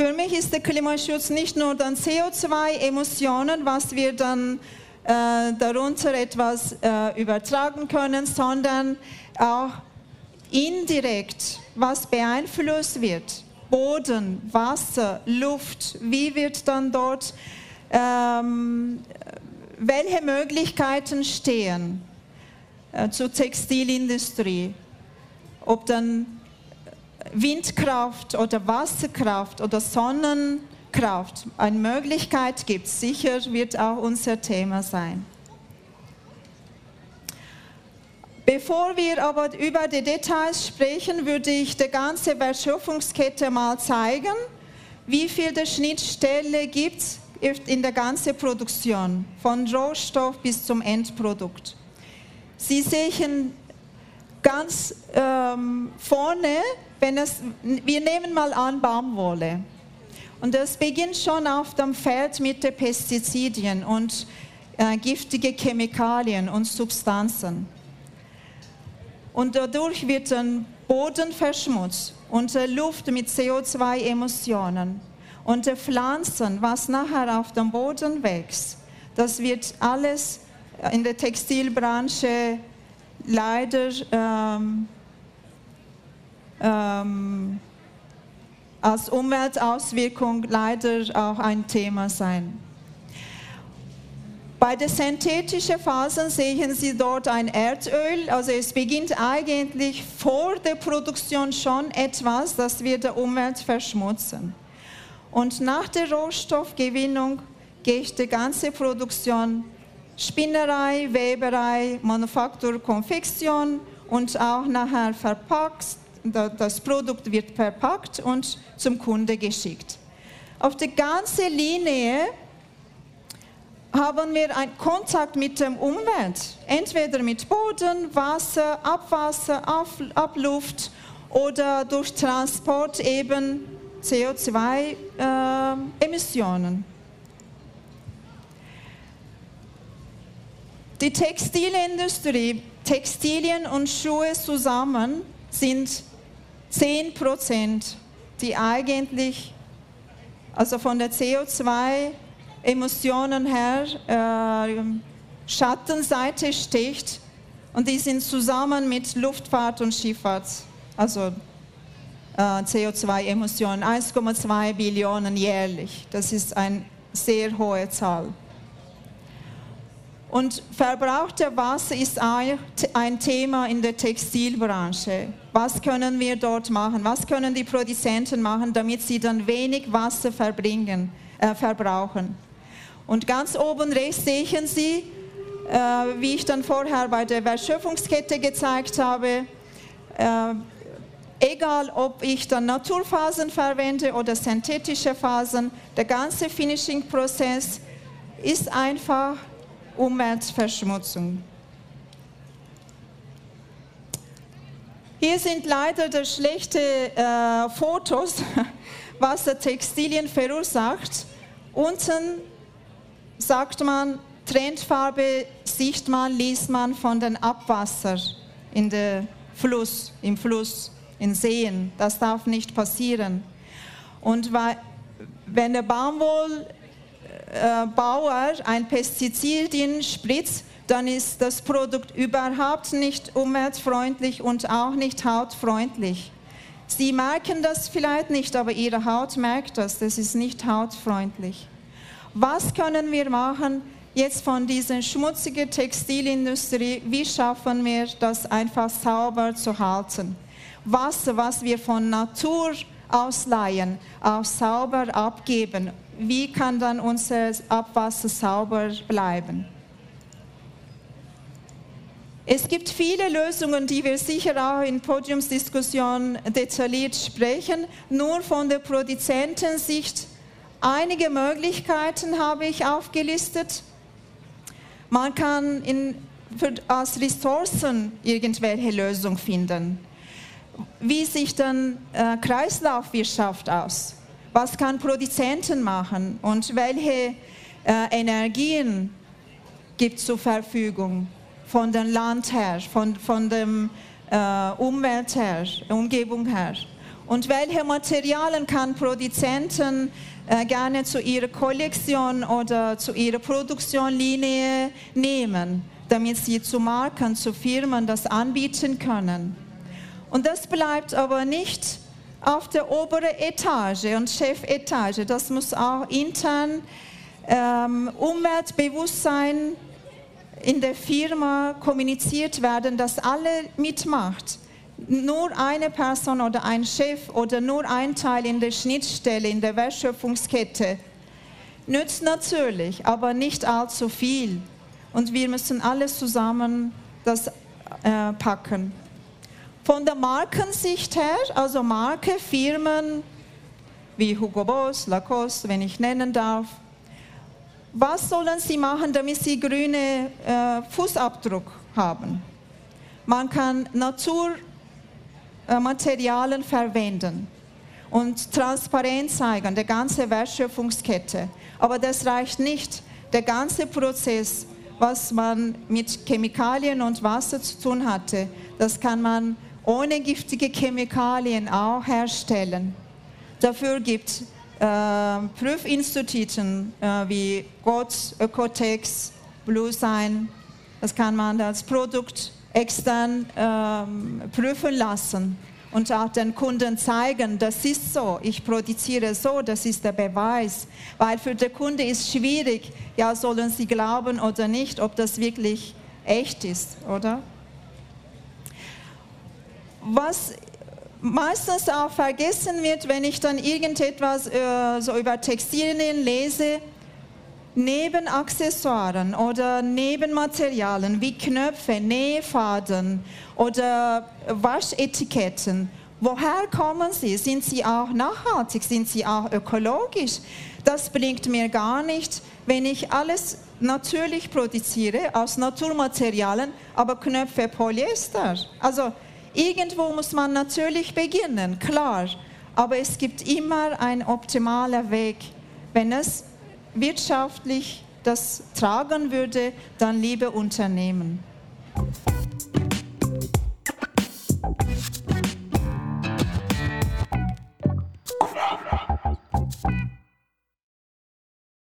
Für mich ist der Klimaschutz nicht nur dann CO2-Emissionen, was wir dann äh, darunter etwas äh, übertragen können, sondern auch indirekt, was beeinflusst wird. Boden, Wasser, Luft, wie wird dann dort, ähm, welche Möglichkeiten stehen äh, zur Textilindustrie, ob dann Windkraft oder Wasserkraft oder Sonnenkraft eine Möglichkeit gibt, sicher wird auch unser Thema sein. Bevor wir aber über die Details sprechen, würde ich die ganze Wertschöpfungskette mal zeigen, wie viele Schnittstelle gibt es in der ganzen Produktion, von Rohstoff bis zum Endprodukt. Sie sehen ganz ähm, vorne wenn es, wir nehmen mal an Baumwolle. Und das beginnt schon auf dem Feld mit den Pestizidien und äh, giftige Chemikalien und Substanzen. Und dadurch wird der Boden verschmutzt und die Luft mit CO2-Emissionen. Und die Pflanzen, was nachher auf dem Boden wächst, das wird alles in der Textilbranche leider ähm, ähm, als Umweltauswirkung leider auch ein Thema sein. Bei den synthetischen Fasern sehen Sie dort ein Erdöl, also es beginnt eigentlich vor der Produktion schon etwas, das wir die Umwelt verschmutzen. Und nach der Rohstoffgewinnung geht die ganze Produktion Spinnerei, Weberei, Manufaktur, Konfektion und auch nachher verpackt, das Produkt wird verpackt und zum Kunde geschickt. Auf der ganzen Linie haben wir einen Kontakt mit der Umwelt, entweder mit Boden, Wasser, Abwasser, Abluft oder durch Transport eben CO2-Emissionen. Äh, Die Textilindustrie, Textilien und Schuhe zusammen sind 10 Prozent, die eigentlich, also von der CO2-Emissionen her, äh, Schattenseite sticht. Und die sind zusammen mit Luftfahrt und Schifffahrt, also äh, CO2-Emissionen, 1,2 Billionen jährlich. Das ist eine sehr hohe Zahl. Und verbrauchter Wasser ist ein Thema in der Textilbranche. Was können wir dort machen? Was können die Produzenten machen, damit sie dann wenig Wasser verbringen, äh, verbrauchen? Und ganz oben rechts sehen Sie, äh, wie ich dann vorher bei der Wertschöpfungskette gezeigt habe, äh, egal ob ich dann Naturphasen verwende oder synthetische Phasen, der ganze Finishing-Prozess ist einfach Umweltverschmutzung. Hier sind leider die schlechten äh, Fotos, was der Textilien verursacht. Unten sagt man, Trendfarbe sieht man, liest man von den Abwasser in der Fluss, im Fluss, in Seen. Das darf nicht passieren. Und wenn der Baumwoll äh, Bauer ein Pestizid spritzt, dann ist das Produkt überhaupt nicht umweltfreundlich und auch nicht hautfreundlich. Sie merken das vielleicht nicht, aber Ihre Haut merkt das. Das ist nicht hautfreundlich. Was können wir machen jetzt von dieser schmutzigen Textilindustrie? Wie schaffen wir das einfach sauber zu halten? Wasser, was wir von Natur ausleihen, auch sauber abgeben wie kann dann unser Abwasser sauber bleiben? Es gibt viele Lösungen, die wir sicher auch in Podiumsdiskussion detailliert sprechen. Nur von der Produzentensicht einige Möglichkeiten habe ich aufgelistet. Man kann in, für, als Ressourcen irgendwelche Lösungen finden. Wie sieht dann äh, Kreislaufwirtschaft aus? Was kann Produzenten machen und welche äh, Energien gibt es zur Verfügung von dem Land her, von, von der äh, Umwelt her, Umgebung her. Und welche Materialien kann Produzenten äh, gerne zu ihrer Kollektion oder zu ihrer Produktionslinie nehmen, damit sie zu Marken, zu Firmen das anbieten können. Und das bleibt aber nicht auf der oberen Etage und Chefetage. Das muss auch intern ähm, Umweltbewusstsein in der Firma kommuniziert werden, dass alle mitmacht. Nur eine Person oder ein Chef oder nur ein Teil in der Schnittstelle, in der Wertschöpfungskette nützt natürlich, aber nicht allzu viel. Und wir müssen alles zusammen das äh, packen. Von der Markensicht her, also Marke, Firmen wie Hugo Boss, Lacoste, wenn ich nennen darf, was sollen sie machen, damit sie grüne äh, Fußabdruck haben? Man kann Naturmaterialien verwenden und transparent zeigen, der ganze Wertschöpfungskette. Aber das reicht nicht. Der ganze Prozess, was man mit Chemikalien und Wasser zu tun hatte, das kann man ohne giftige Chemikalien auch herstellen. Dafür gibt es äh, Prüfinstituten äh, wie GOTS, Ökotex, Bluesign. Das kann man als Produkt extern ähm, prüfen lassen und auch den Kunden zeigen, das ist so, ich produziere so, das ist der Beweis. Weil für den Kunde ist schwierig, ja, sollen sie glauben oder nicht, ob das wirklich echt ist, oder? Was meistens auch vergessen wird, wenn ich dann irgendetwas äh, so über Textilien lese, neben Accessoires oder neben Materialien wie Knöpfe, Nähfaden oder Waschetiketten, woher kommen sie? Sind sie auch nachhaltig? Sind sie auch ökologisch? Das bringt mir gar nicht, wenn ich alles natürlich produziere aus Naturmaterialien, aber Knöpfe Polyester. Also Irgendwo muss man natürlich beginnen, klar, aber es gibt immer einen optimalen Weg. Wenn es wirtschaftlich das tragen würde, dann liebe Unternehmen.